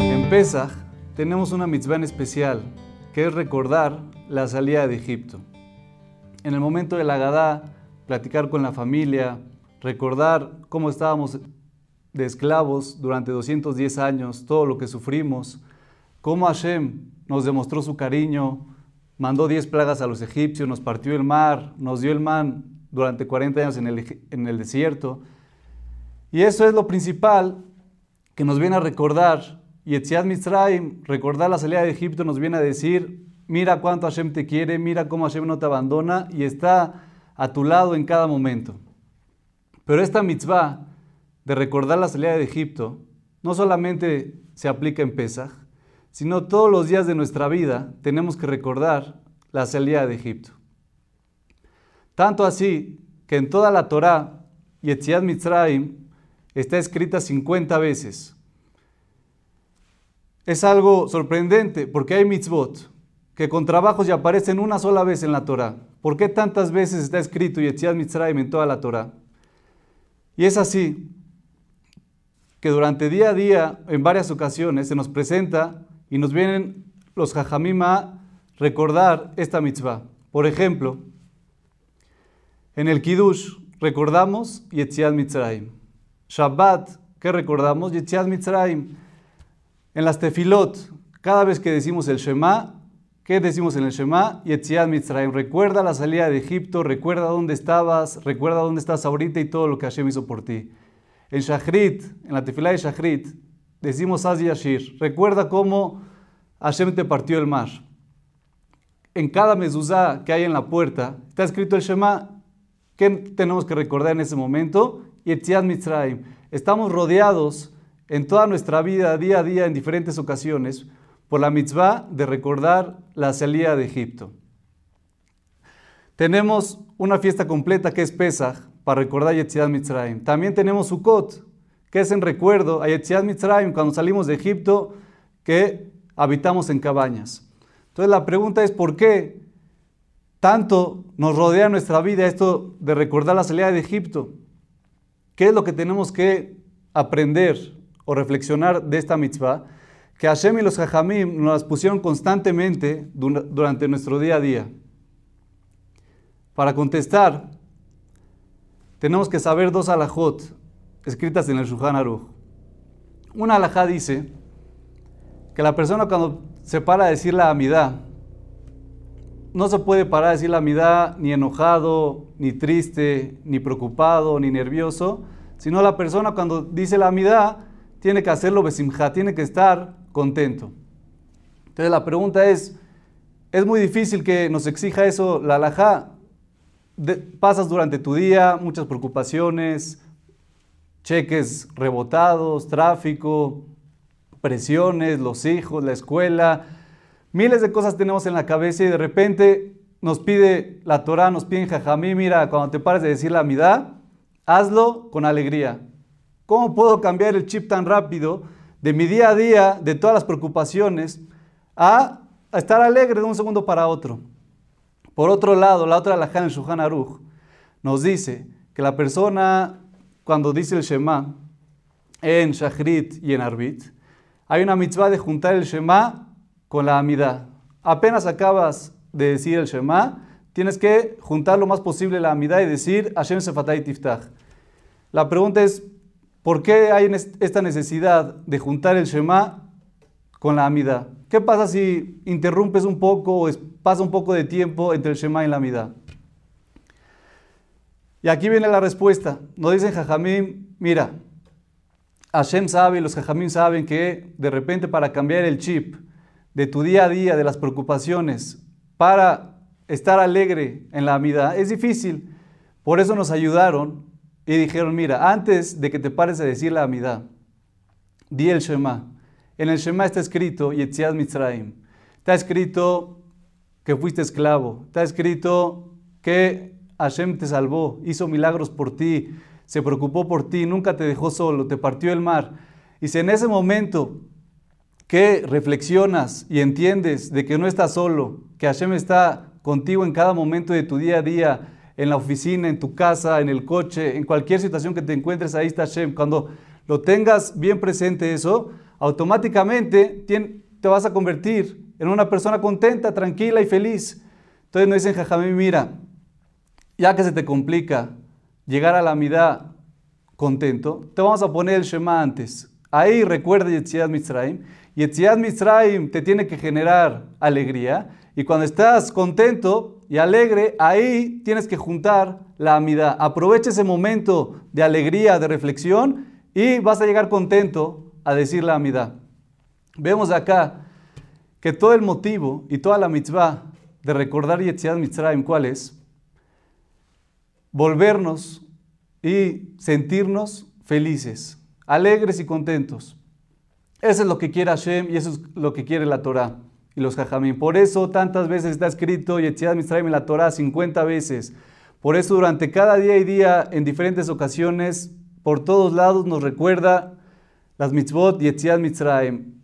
En Pesach tenemos una mitzvah especial, que es recordar la salida de Egipto. En el momento de la Gadá, platicar con la familia, recordar cómo estábamos de esclavos durante 210 años, todo lo que sufrimos, cómo Hashem nos demostró su cariño, mandó 10 plagas a los egipcios, nos partió el mar, nos dio el man durante 40 años en el, en el desierto. Y eso es lo principal que nos viene a recordar. Y Etziad Mitzrayim, recordar la salida de Egipto, nos viene a decir, mira cuánto Hashem te quiere, mira cómo Hashem no te abandona y está a tu lado en cada momento. Pero esta mitzvah de recordar la salida de Egipto no solamente se aplica en Pesach, sino todos los días de nuestra vida tenemos que recordar la salida de Egipto. Tanto así que en toda la Torá, Yetziat Mitzrayim está escrita 50 veces. Es algo sorprendente porque hay mitzvot que con trabajos ya aparecen una sola vez en la Torá. ¿Por qué tantas veces está escrito Yetziat Mitzrayim en toda la Torá? Y es así que durante día a día, en varias ocasiones, se nos presenta y nos vienen los jajamim a recordar esta mitzvah. Por ejemplo, en el Kiddush recordamos Yetziat Mitzrayim. Shabbat, ¿qué recordamos? Yetziat Mitzrayim. En las tefilot, cada vez que decimos el Shema, ¿qué decimos en el Shema? Yetziat Mitzrayim. Recuerda la salida de Egipto, recuerda dónde estabas, recuerda dónde estás ahorita y todo lo que Hashem hizo por ti. En Shachrit, en la tefilá de Shachrit, decimos Az Yashir. Recuerda cómo Hashem te partió el mar. En cada mezuzá que hay en la puerta, está escrito el Shema. ¿Qué tenemos que recordar en ese momento? Yetziat Mitzrayim. Estamos rodeados en toda nuestra vida, día a día, en diferentes ocasiones, por la mitzvah de recordar la salida de Egipto. Tenemos una fiesta completa que es Pesach para recordar Yetziat Mitzrayim. También tenemos Sukkot, que es en recuerdo a Yetziat Mitzrayim cuando salimos de Egipto, que habitamos en cabañas. Entonces la pregunta es, ¿por qué tanto nos rodea nuestra vida esto de recordar la salida de Egipto? ¿Qué es lo que tenemos que aprender o reflexionar de esta mitzvah? Que Hashem y los Jajamim nos las pusieron constantemente durante nuestro día a día. Para contestar, tenemos que saber dos alajot escritas en el Shulchan Aruch. Una alajá dice que la persona cuando se para a decir la amidad, no se puede parar a decir la amidad ni enojado, ni triste, ni preocupado, ni nervioso, sino la persona cuando dice la amidad tiene que hacerlo besimja, tiene que estar contento. Entonces la pregunta es, es muy difícil que nos exija eso la alajá. pasas durante tu día muchas preocupaciones, cheques rebotados, tráfico, presiones, los hijos, la escuela, miles de cosas tenemos en la cabeza y de repente nos pide la Torah, nos pide en Jajamí, mira, cuando te pares de decir la amidad, hazlo con alegría. ¿Cómo puedo cambiar el chip tan rápido de mi día a día, de todas las preocupaciones, a, estar alegre de un segundo para otro? Por otro lado, la otra alajá en Shuhan Aruch nos dice que la persona, cuando dice el Shema, en Shachrit y en Arbit, hay una mitzvah de juntar el Shema con la Amidad. Apenas acabas de decir el Shema, tienes que juntar lo más posible la Amidad y decir Hashem Sefatay Tiftach. La pregunta es, ¿por qué hay esta necesidad de juntar el Shema con la Amidad? ¿Qué pasa si interrumpes un poco o pasa un poco de tiempo entre el Shema y la Amidad? Y aquí viene la respuesta. Nos dicen Jajamim, mira, Hashem sabe, los Jajamim saben que de repente para cambiar el chip de tu día a día, de las preocupaciones, para estar alegre en la vida, es difícil. Por eso nos ayudaron y dijeron, mira, antes de que te pares a decir la amidad, di el Shema. En el Shema está escrito Yetziat Mitzrayim. Está escrito que fuiste esclavo. Está escrito que Hashem te salvó, hizo milagros por ti, se preocupó por ti, nunca te dejó solo, te partió el mar. Y si en ese momento que reflexionas y entiendes de que no estás solo, que Hashem está contigo en cada momento de tu día a día, en la oficina, en tu casa, en el coche, en cualquier situación que te encuentres, ahí está Hashem. Cuando lo tengas bien presente eso, automáticamente te vas a convertir en una persona contenta, tranquila y feliz. Entonces nos dicen, Jajamí, mira, ya que se te complica llegar a la mitad contento, te vamos a poner el Shema antes. Ahí recuerda Yetziat Mitzrayim. Yetziat Mitzrayim te tiene que generar alegría. Y cuando estás contento y alegre, ahí tienes que juntar la amidad. Aprovecha ese momento de alegría, de reflexión y vas a llegar contento a decir la amidad. Vemos acá que todo el motivo y toda la mitzvah de recordar Yetziat Mitzrayim, ¿cuál es? Volvernos y sentirnos felices, alegres y contentos. Eso es lo que quiere Hashem y eso es lo que quiere la Torah y los Jajamim. Por eso tantas veces está escrito Yetziat Mitzrayim en la Torah 50 veces. Por eso durante cada día y día, en diferentes ocasiones, por todos lados nos recuerda las mitzvot Yetziat Mitzrayim.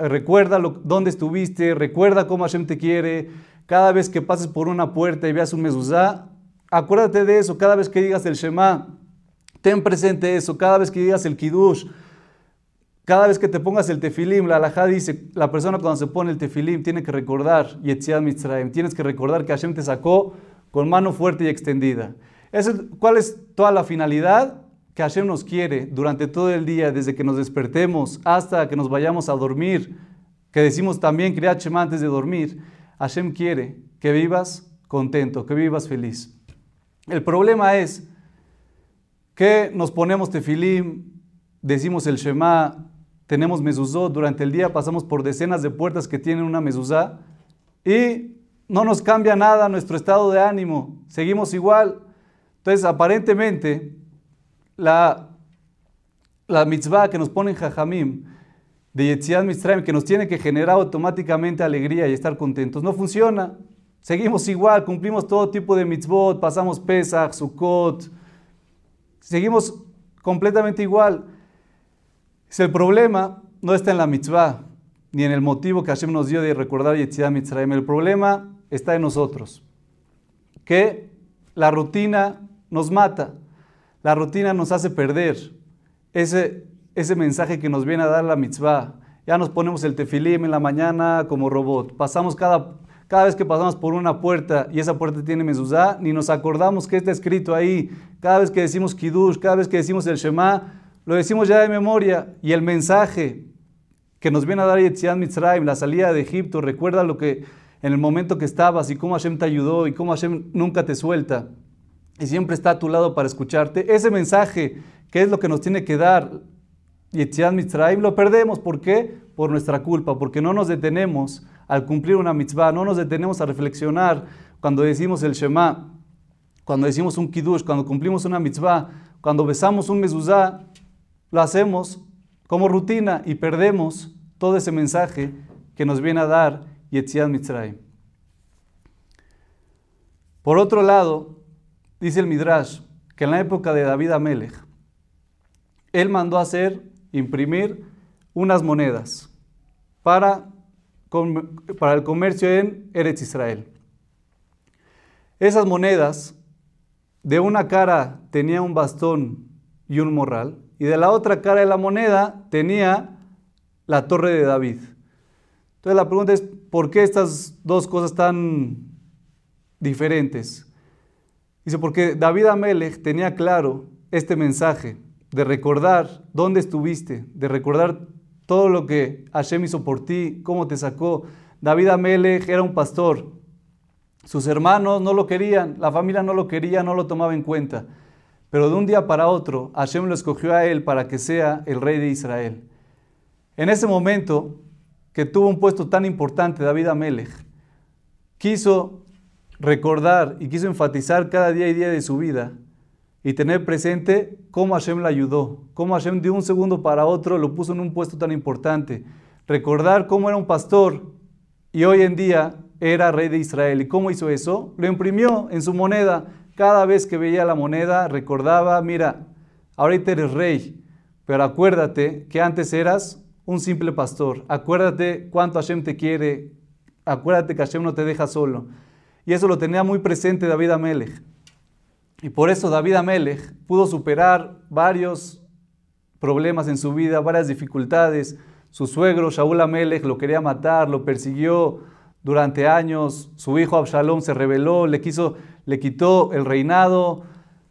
Recuerda dónde estuviste, recuerda cómo Hashem te quiere. Cada vez que pases por una puerta y veas un mezuzá, acuérdate de eso. Cada vez que digas el Shema, ten presente eso. Cada vez que digas el Kiddush, cada vez que te pongas el tefilim, la alajá dice, la persona cuando se pone el tefilim tiene que recordar Yetziat Mitzrayim, tienes que recordar que Hashem te sacó con mano fuerte y extendida. ¿Cuál es toda la finalidad? que Hashem nos quiere durante todo el día, desde que nos despertemos hasta que nos vayamos a dormir, que decimos también Kriyat Shema antes de dormir, Hashem quiere que vivas contento, que vivas feliz. El problema es que nos ponemos tefilim, decimos el Shema, tenemos mezuzot, durante el día pasamos por decenas de puertas que tienen una mezuzá y no nos cambia nada nuestro estado de ánimo, seguimos igual. Entonces, aparentemente, la, la mitzvah que nos pone en Jajamim de Yetziat Mitzrayim, que nos tiene que generar automáticamente alegría y estar contentos, no funciona. Seguimos igual, cumplimos todo tipo de mitzvot, pasamos Pesach, Sukkot, seguimos completamente igual. El problema no está en la mitzvah, ni en el motivo que Hashem nos dio de recordar Yetziat Mitzrayim. El problema está en nosotros, que la rutina nos mata. La rutina nos hace perder ese, ese mensaje que nos viene a dar la mitzvah. Ya nos ponemos el tefilim en la mañana como robot. Pasamos cada, cada vez que pasamos por una puerta y esa puerta tiene mezuzá, ni nos acordamos que está escrito ahí. Cada vez que decimos kiddush, cada vez que decimos el shema, lo decimos ya de memoria. Y el mensaje que nos viene a dar Yetziat Mitzrayim, la salida de Egipto, recuerda lo que en el momento que estabas y cómo Hashem te ayudó y cómo Hashem nunca te suelta y siempre está a tu lado para escucharte. Ese mensaje, que es lo que nos tiene que dar Yetziat Mitzrayim, lo perdemos. ¿Por qué? Por nuestra culpa, porque no nos detenemos al cumplir una mitzvah, no nos detenemos a reflexionar cuando decimos el Shema, cuando decimos un Kiddush, cuando cumplimos una mitzvah, cuando besamos un mezuzá, lo hacemos como rutina y perdemos todo ese mensaje que nos viene a dar Yetziat Mitzrayim. Por otro lado, Dice el Midrash que en la época de David Amelech, él mandó hacer, imprimir unas monedas para, para el comercio en Eretz Israel. Esas monedas, de una cara tenía un bastón y un morral, y de la otra cara de la moneda tenía la torre de David. Entonces la pregunta es, ¿por qué estas dos cosas tan diferentes? Dice, porque David Amelech tenía claro este mensaje de recordar dónde estuviste, de recordar todo lo que Hashem hizo por ti, cómo te sacó. David Amelech era un pastor. Sus hermanos no lo querían, la familia no lo quería, no lo tomaba en cuenta. Pero de un día para otro, Hashem lo escogió a él para que sea el rey de Israel. En ese momento que tuvo un puesto tan importante, David Amelech, quiso recordar y quiso enfatizar cada día y día de su vida y tener presente cómo Hashem le ayudó, cómo Hashem de un segundo para otro lo puso en un puesto tan importante. Recordar cómo era un pastor y hoy en día era rey de Israel. ¿Y cómo hizo eso? Lo imprimió en su moneda. Cada vez que veía la moneda recordaba, mira, ahorita eres rey, pero acuérdate que antes eras un simple pastor. Acuérdate cuánto Hashem te quiere. Acuérdate que Hashem no te deja solo. Y eso lo tenía muy presente David Amelech. Y por eso David Amelech pudo superar varios problemas en su vida, varias dificultades. Su suegro Shaul Amelech lo quería matar, lo persiguió durante años. Su hijo Absalom se rebeló, le, quiso, le quitó el reinado.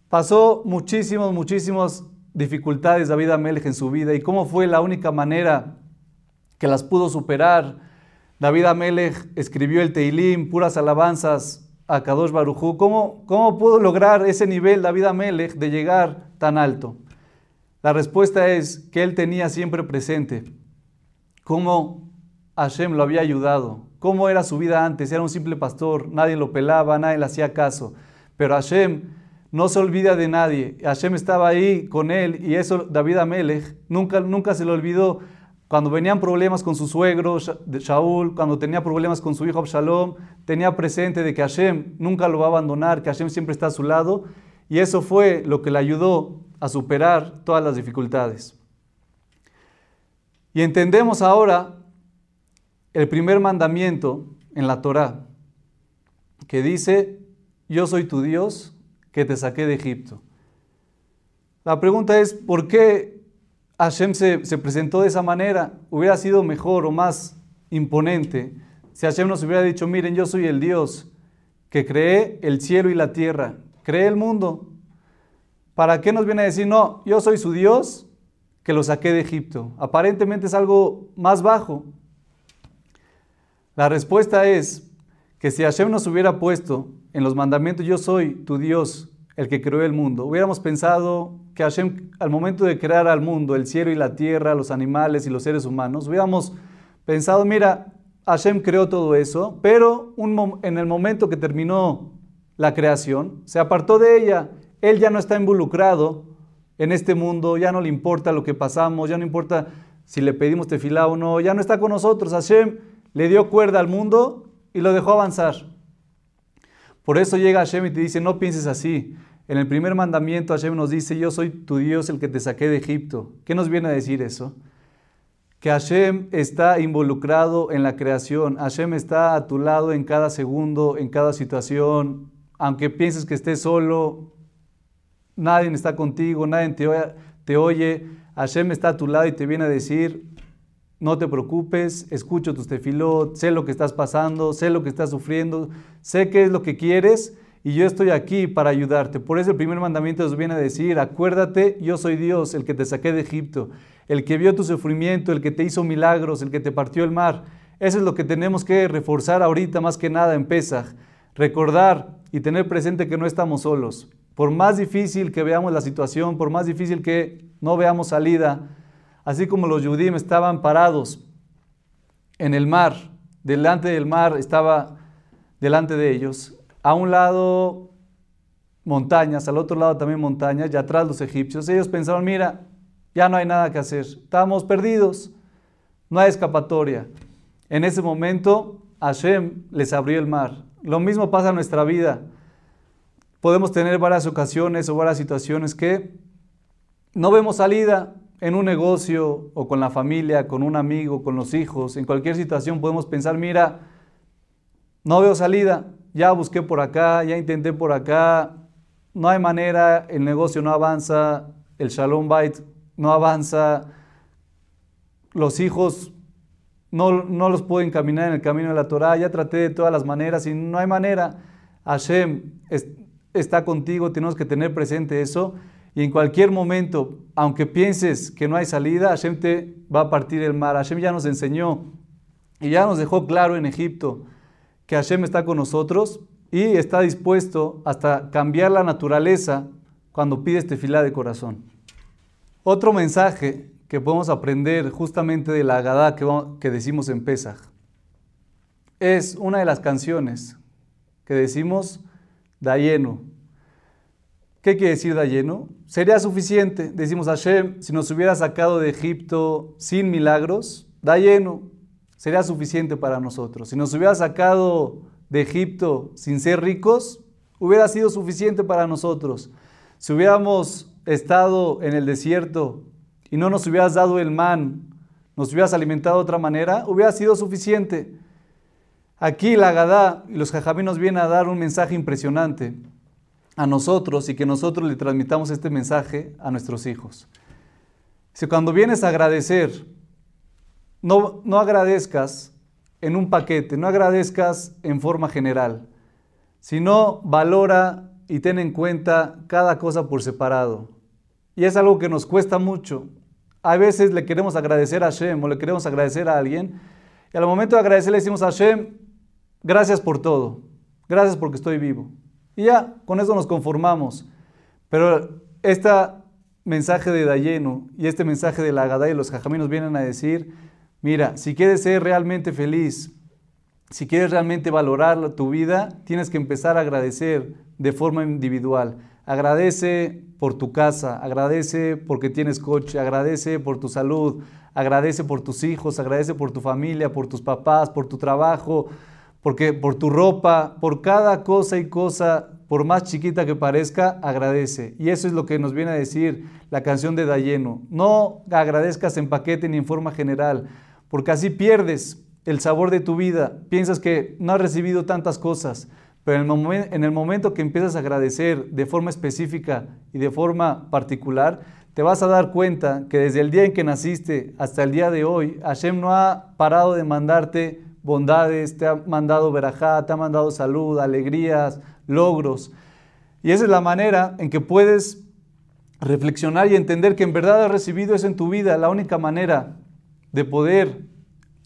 Pasó muchísimos, muchísimas dificultades David Amelech en su vida. ¿Y cómo fue la única manera que las pudo superar? David Amelech escribió el Teilim, puras alabanzas a Kadosh Barujú. ¿Cómo, ¿Cómo pudo lograr ese nivel David Amelech de llegar tan alto? La respuesta es que él tenía siempre presente cómo Hashem lo había ayudado, cómo era su vida antes, era un simple pastor, nadie lo pelaba, nadie le hacía caso, pero Hashem no se olvida de nadie, Hashem estaba ahí con él y eso David Amelech nunca, nunca se le olvidó. Cuando venían problemas con su suegro Shaul, cuando tenía problemas con su hijo Absalom, tenía presente de que Hashem nunca lo va a abandonar, que Hashem siempre está a su lado y eso fue lo que le ayudó a superar todas las dificultades. Y entendemos ahora el primer mandamiento en la Torá, que dice, yo soy tu Dios que te saqué de Egipto. La pregunta es, ¿por qué Hashem se, se, presentó de esa manera? Hubiera sido mejor o más imponente si Hashem nos hubiera dicho, miren, yo soy el Dios que creé el cielo y la tierra, creé el mundo. ¿Para qué nos viene a decir, no, yo soy su Dios que lo saqué de Egipto? Aparentemente es algo más bajo. La respuesta es que si Hashem nos hubiera puesto en los mandamientos, yo soy tu Dios, el que creó el mundo, hubiéramos pensado que Hashem, al momento de crear al mundo, el cielo y la tierra, los animales y los seres humanos, hubiéramos pensado, mira, Hashem creó todo eso, pero en el momento que terminó la creación, se apartó de ella. Él ya no está involucrado en este mundo, ya no le importa lo que pasamos, ya no importa si le pedimos tefilá o no, ya no está con nosotros. Hashem le dio cuerda al mundo y lo dejó avanzar. Por eso llega Hashem y te dice, no pienses así. En el primer mandamiento Hashem nos dice, yo soy tu Dios el que te saqué de Egipto. ¿Qué nos viene a decir eso? Que Hashem está involucrado en la creación. Hashem está a tu lado en cada segundo, en cada situación. Aunque pienses que estés solo, nadie está contigo, nadie te oye. Hashem está a tu lado y te viene a decir, no te preocupes, escucho tus tefilot, sé lo que estás pasando, sé lo que estás sufriendo, sé qué es lo que quieres y yo estoy aquí para ayudarte. Por eso el primer mandamiento nos viene a decir, acuérdate, yo soy Dios, el que te saqué de Egipto, el que vio tu sufrimiento, el que te hizo milagros, el que te partió el mar. Eso es lo que tenemos que reforzar ahorita más que nada en Pesach. Recordar y tener presente que no estamos solos. Por más difícil que veamos la situación, por más difícil que no veamos salida, así como los judíos estaban parados en el mar, delante del mar estaba delante de ellos, a un lado montañas, al otro lado también montañas, y atrás los egipcios. Ellos pensaron, mira, ya no hay nada que hacer, estamos perdidos, no hay escapatoria. En ese momento, Hashem les abrió el mar. Lo mismo pasa en nuestra vida. Podemos tener varias ocasiones o varias situaciones que no vemos salida, en un negocio o con la familia, con un amigo, con los hijos, en cualquier situación podemos pensar, mira, no veo salida, ya busqué por acá, ya intenté por acá, no hay manera, el negocio no avanza, el Shalom Bait no avanza, los hijos no, no los puedo encaminar en el camino de la Torah, ya traté de todas las maneras y no hay manera. Hashem está contigo, tenemos que tener presente eso y en cualquier momento, aunque pienses que no hay salida, Hashem te va a partir el mar. Hashem ya nos enseñó y ya nos dejó claro en Egipto que Hashem está con nosotros y está dispuesto hasta cambiar la naturaleza cuando pides tefilá de corazón. Otro mensaje que podemos aprender justamente de la Agadá que, decimos en Pesach es una de las canciones que decimos Dayenu, ¿Qué quiere decir da lleno? Sería suficiente. Decimos Hashem, si nos hubiera sacado de Egipto sin milagros, da lleno. Sería suficiente para nosotros. Si nos hubiera sacado de Egipto sin ser ricos, hubiera sido suficiente para nosotros. Si hubiéramos estado en el desierto y no nos hubieras dado el man, nos hubieras alimentado de otra manera, hubiera sido suficiente. Aquí la Gadá y los jajamí nos vienen a dar un mensaje impresionante a nosotros y que nosotros le transmitamos este mensaje a nuestros hijos. Si cuando vienes a agradecer, no, no agradezcas en un paquete, no agradezcas en forma general, sino valora y ten en cuenta cada cosa por separado. Y es algo que nos cuesta mucho. A veces le queremos agradecer a Hashem o le queremos agradecer a alguien y al momento de agradecer le decimos a Hashem, gracias por todo, gracias porque estoy vivo. Y ya, con eso nos conformamos. Pero este mensaje de Dayenu y este mensaje de la Agadá y los Jajaminos vienen a decir, mira, si quieres ser realmente feliz, si quieres realmente valorar tu vida, tienes que empezar a agradecer de forma individual. Agradece por tu casa, agradece porque tienes coche, agradece por tu salud, agradece por tus hijos, agradece por tu familia, por tus papás, por tu trabajo, porque por tu ropa, por cada cosa y cosa, por más chiquita que parezca, agradece. Y eso es lo que nos viene a decir la canción de Dayeno. No agradezcas en paquete ni en forma general, porque así pierdes el sabor de tu vida. Piensas que no has recibido tantas cosas, pero en el, en el momento que empiezas a agradecer de forma específica y de forma particular, te vas a dar cuenta que desde el día en que naciste hasta el día de hoy, Hashem no ha parado de mandarte bondades, te ha mandado verajá, te ha mandado salud, alegrías, logros. Y esa es la manera en que puedes reflexionar y entender que en verdad has recibido eso en tu vida. La única manera de poder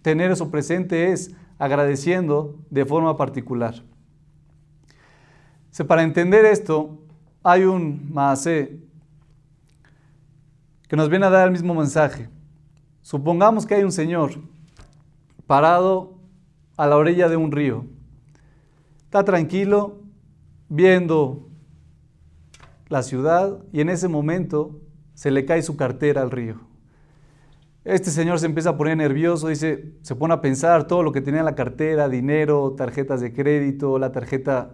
tener eso presente es agradeciendo de forma particular. Para entender esto, hay un maase que nos viene a dar el mismo mensaje. Supongamos que hay un señor parado a la orilla de un río. Está tranquilo viendo la ciudad y en ese momento se le cae su cartera al río. Este señor se empieza a poner nervioso, dice, se pone a pensar todo lo que tenía en la cartera, dinero, tarjetas de crédito, la tarjeta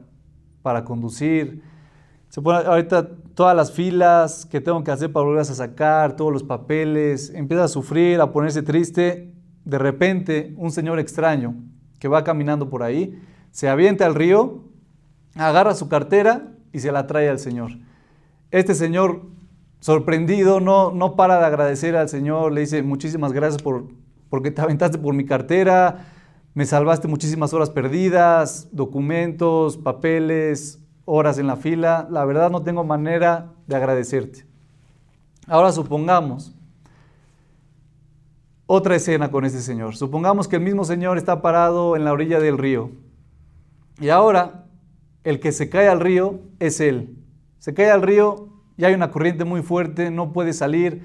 para conducir. Se pone ahorita todas las filas que tengo que hacer para volverlas a sacar, todos los papeles, empieza a sufrir, a ponerse triste. De repente, un señor extraño que va caminando por ahí, se avienta al río, agarra su cartera y se la trae al Señor. Este Señor, sorprendido, no, no para de agradecer al Señor, le dice muchísimas gracias por, porque te aventaste por mi cartera, me salvaste muchísimas horas perdidas, documentos, papeles, horas en la fila. La verdad no tengo manera de agradecerte. Ahora supongamos otra escena con este señor. Supongamos que el mismo señor está parado en la orilla del río. Y ahora el que se cae al río es él. Se cae al río y hay una corriente muy fuerte, no puede salir,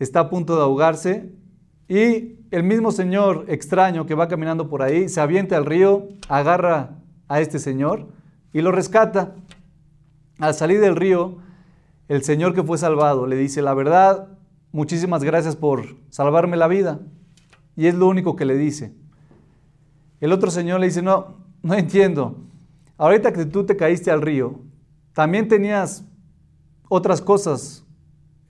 está a punto de ahogarse. Y el mismo señor extraño que va caminando por ahí se avienta al río, agarra a este señor y lo rescata. Al salir del río, el señor que fue salvado le dice, la verdad, muchísimas gracias por salvarme la vida. Y es lo único que le dice. El otro señor le dice, no, no entiendo. Ahorita que tú te caíste al río, también tenías otras cosas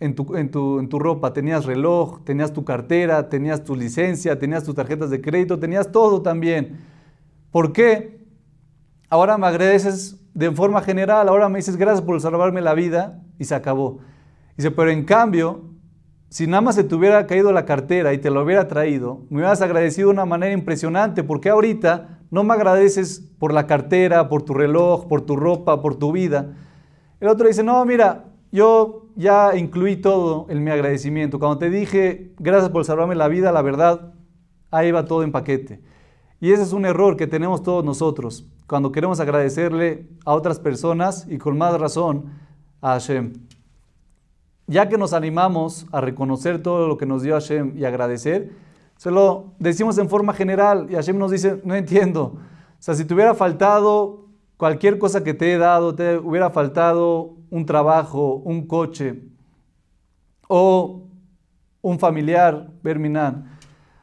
en tu, en, tu, en tu, ropa. Tenías reloj, tenías tu cartera, tenías tu licencia, tenías tus tarjetas de crédito, tenías todo también. ¿Por qué? Ahora me agradeces de forma general, ahora me dices gracias por salvarme la vida y se acabó. Dice, pero en cambio, si nada más se te hubiera caído la cartera y te lo hubiera traído, me hubieras agradecido de una manera impresionante, porque ahorita no me agradeces por la cartera, por tu reloj, por tu ropa, por tu vida. El otro dice, no, mira, yo ya incluí todo en mi agradecimiento. Cuando te dije, gracias por salvarme la vida, la verdad, ahí va todo en paquete. Y ese es un error que tenemos todos nosotros, cuando queremos agradecerle a otras personas y con más razón a Hashem ya que nos animamos a reconocer todo lo que nos dio Hashem y agradecer, se lo decimos en forma general y Hashem nos dice, no entiendo. O sea, si te hubiera faltado cualquier cosa que te he dado, te hubiera faltado un trabajo, un coche o un familiar, Berminan,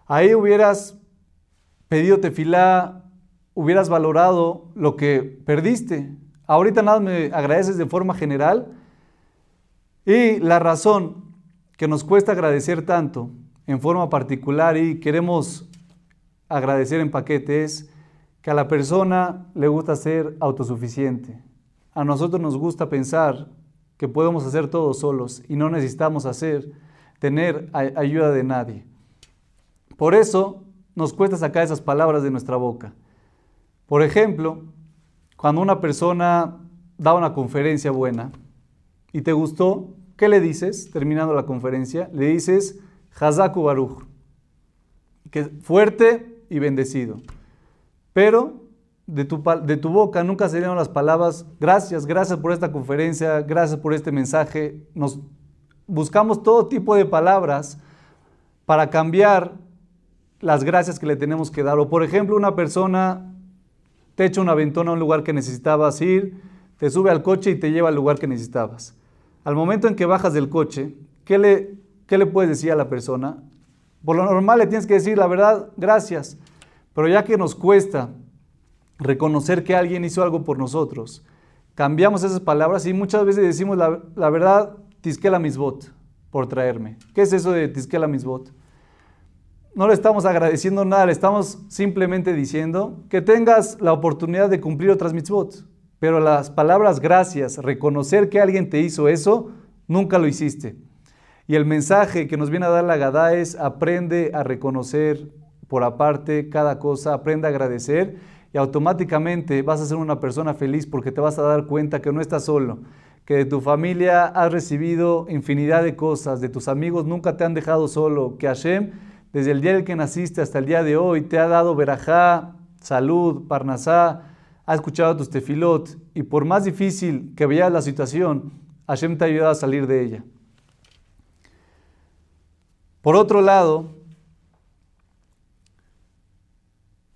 ahí hubieras pedido tefilá, hubieras valorado lo que perdiste. Ahorita nada me agradeces de forma general y la razón que nos cuesta agradecer tanto en forma particular y queremos agradecer en paquete es a la persona le gusta ser autosuficiente. A nosotros nos gusta pensar que podemos hacer todo solos y no necesitamos hacer, tener ayuda de nadie. Por eso nos cuesta sacar esas palabras de nuestra boca. Por ejemplo, cuando una persona da una conferencia buena y te gustó, ¿qué le dices terminando la conferencia? Le dices, Hazaku Baruch, que fuerte y bendecido. Pero de tu, de tu boca nunca salieron las palabras, gracias, gracias por esta conferencia, gracias por este mensaje. Nos buscamos todo tipo de palabras para cambiar las gracias que le tenemos que dar. O por ejemplo, una persona te echa una ventona a un lugar que necesitabas ir, te sube al coche y te lleva al lugar que necesitabas. Al momento en que bajas del coche, ¿qué le, qué le puedes decir a la persona? Por lo normal le tienes que decir la verdad, gracias. Pero ya que nos cuesta reconocer que alguien hizo algo por nosotros, cambiamos esas palabras y muchas veces decimos la, la verdad, tisquela misbot, por traerme. ¿Qué es eso de tisquela misbot? No le estamos agradeciendo nada, le estamos simplemente diciendo que tengas la oportunidad de cumplir otras mitzvot. Pero las palabras gracias, reconocer que alguien te hizo eso, nunca lo hiciste. Y el mensaje que nos viene a dar la Gadá es aprende a reconocer por aparte cada cosa, aprende a agradecer y automáticamente vas a ser una persona feliz porque te vas a dar cuenta que no estás solo, que de tu familia has recibido infinidad de cosas, de tus amigos nunca te han dejado solo, que Hashem desde el día en que naciste hasta el día de hoy te ha dado verajá, salud, parnasá, ha escuchado tus tefilot y por más difícil que veas la situación, Hashem te ha ayudado a salir de ella. Por otro lado,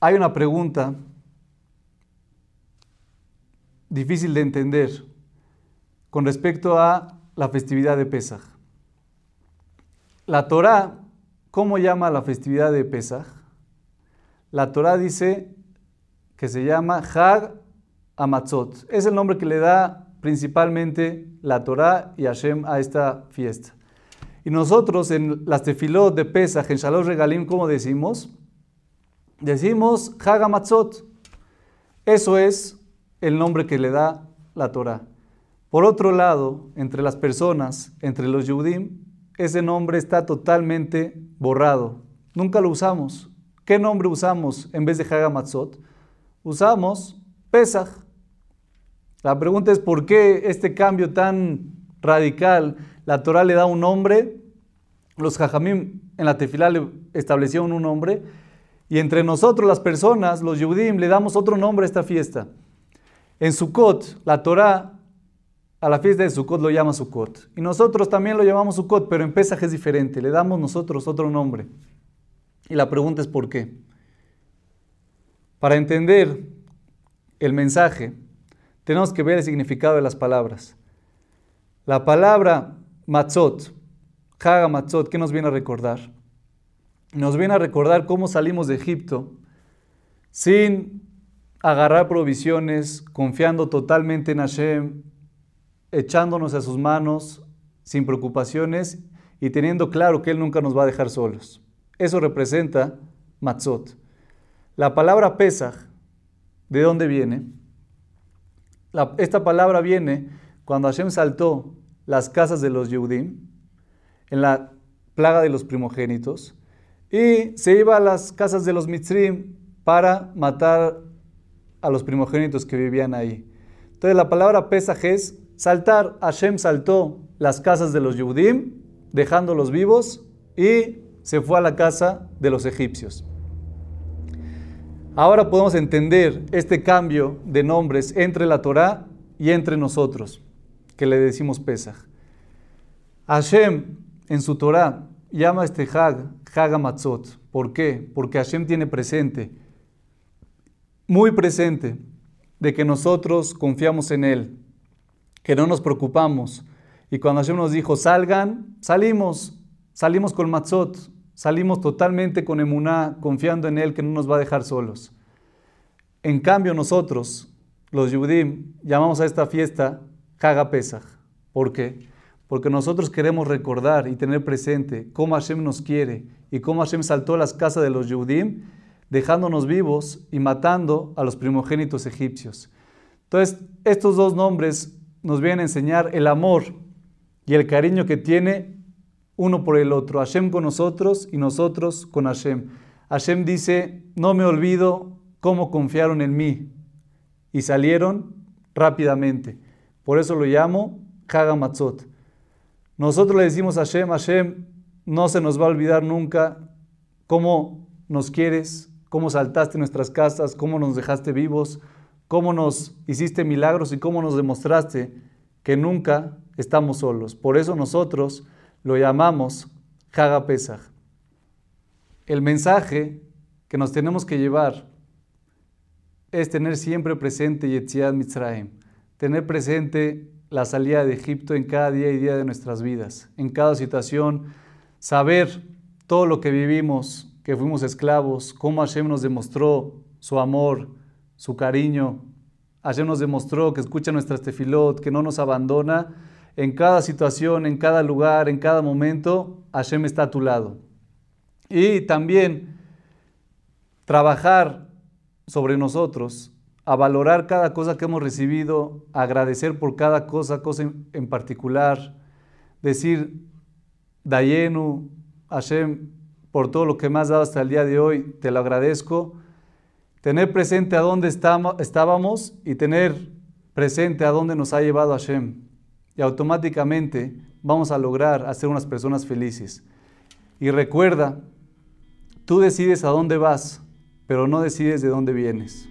hay una pregunta difícil de entender con respecto a la festividad de Pesaj. La Torá, ¿cómo llama la festividad de Pesaj? La Torá dice que se llama Hag Amatzot. Es el nombre que le da principalmente la Torá y Hashem a esta fiesta. Y nosotros en las tefilot de Pesach, en Shalom Regalim, ¿cómo decimos? Decimos Hag Amatzot. Eso es el nombre que le da la Torá. Por otro lado, entre las personas, entre los Yudim, ese nombre está totalmente borrado. Nunca lo usamos. ¿Qué nombre usamos en vez de Hagamatzot? Usamos Pesach. La pregunta es por qué este cambio tan radical. La Torah le da un nombre, los Jajamim en la tefilá le establecieron un nombre, y entre nosotros las personas, los Yudim, le damos otro nombre a esta fiesta. En Sukkot, la Torah a la fiesta de Sukkot lo llama Sukkot. Y nosotros también lo llamamos Sukkot, pero en Pesaj es diferente. Le damos nosotros otro nombre. Y la pregunta es ¿por qué? Para entender el mensaje, tenemos que ver el significado de las palabras. La palabra matzot, Haga matzot, ¿qué nos viene a recordar? Nos viene a recordar cómo salimos de Egipto sin agarrar provisiones, confiando totalmente en Hashem, echándonos a sus manos, sin preocupaciones y teniendo claro que Él nunca nos va a dejar solos. Eso representa Matzot. La palabra Pesach, ¿de dónde viene? esta palabra viene cuando Hashem saltó las casas de los Yehudim en la plaga de los primogénitos y se iba a las casas de los Mitzrim para matar a los primogénitos que vivían ahí. Entonces la palabra Pesaj es saltar. Hashem saltó las casas de los Yudim, dejándolos vivos, y se fue a la casa de los egipcios. Ahora podemos entender este cambio de nombres entre la Torá y entre nosotros, que le decimos Pesaj. Hashem en su Torá llama a este Hag, Hag Amatzot. ¿Por qué? Porque Hashem tiene presente muy presente de que nosotros confiamos en Él, que no nos preocupamos. Y cuando Hashem nos dijo, salgan, salimos, salimos con Matzot, salimos totalmente con Emuná, confiando en Él que no nos va a dejar solos. En cambio nosotros, los Yudim, llamamos a esta fiesta Haga Pesach. ¿Por qué? Porque nosotros queremos recordar y tener presente cómo Hashem nos quiere y cómo Hashem saltó las casas de los Yehudim, dejándonos vivos y matando a los primogénitos egipcios. Entonces, estos dos nombres nos vienen a enseñar el amor y el cariño que tiene uno por el otro, Hashem con nosotros y nosotros con Hashem. Hashem dice, no me olvido cómo confiaron en mí y salieron rápidamente. Por eso lo llamo Hagamatzot. Nosotros le decimos a Hashem, Hashem, no se nos va a olvidar nunca cómo nos quieres, cómo saltaste nuestras casas, cómo nos dejaste vivos, cómo nos hiciste milagros y cómo nos demostraste que nunca estamos solos. Por eso nosotros lo llamamos Haga Pesach. El mensaje que nos tenemos que llevar es tener siempre presente Yetziat Mitzrayim, tener presente la salida de Egipto en cada día y día de nuestras vidas, en cada situación, saber todo lo que vivimos, que fuimos esclavos, cómo Hashem nos demostró su amor, su cariño. Hashem nos demostró que escucha nuestras tefilot, que no nos abandona en cada situación, en cada lugar, en cada momento, Hashem está a tu lado. Y también trabajar sobre nosotros, a valorar cada cosa que hemos recibido, agradecer por cada cosa, cosa en, particular, decir, Dayenu, Hashem, por todo lo que me has dado hasta el día de hoy, te lo agradezco. Tener presente a dónde estábamos y tener presente a dónde nos ha llevado Hashem y automáticamente vamos a lograr hacer unas personas felices. Y recuerda, tú decides a dónde vas, pero no decides de dónde vienes.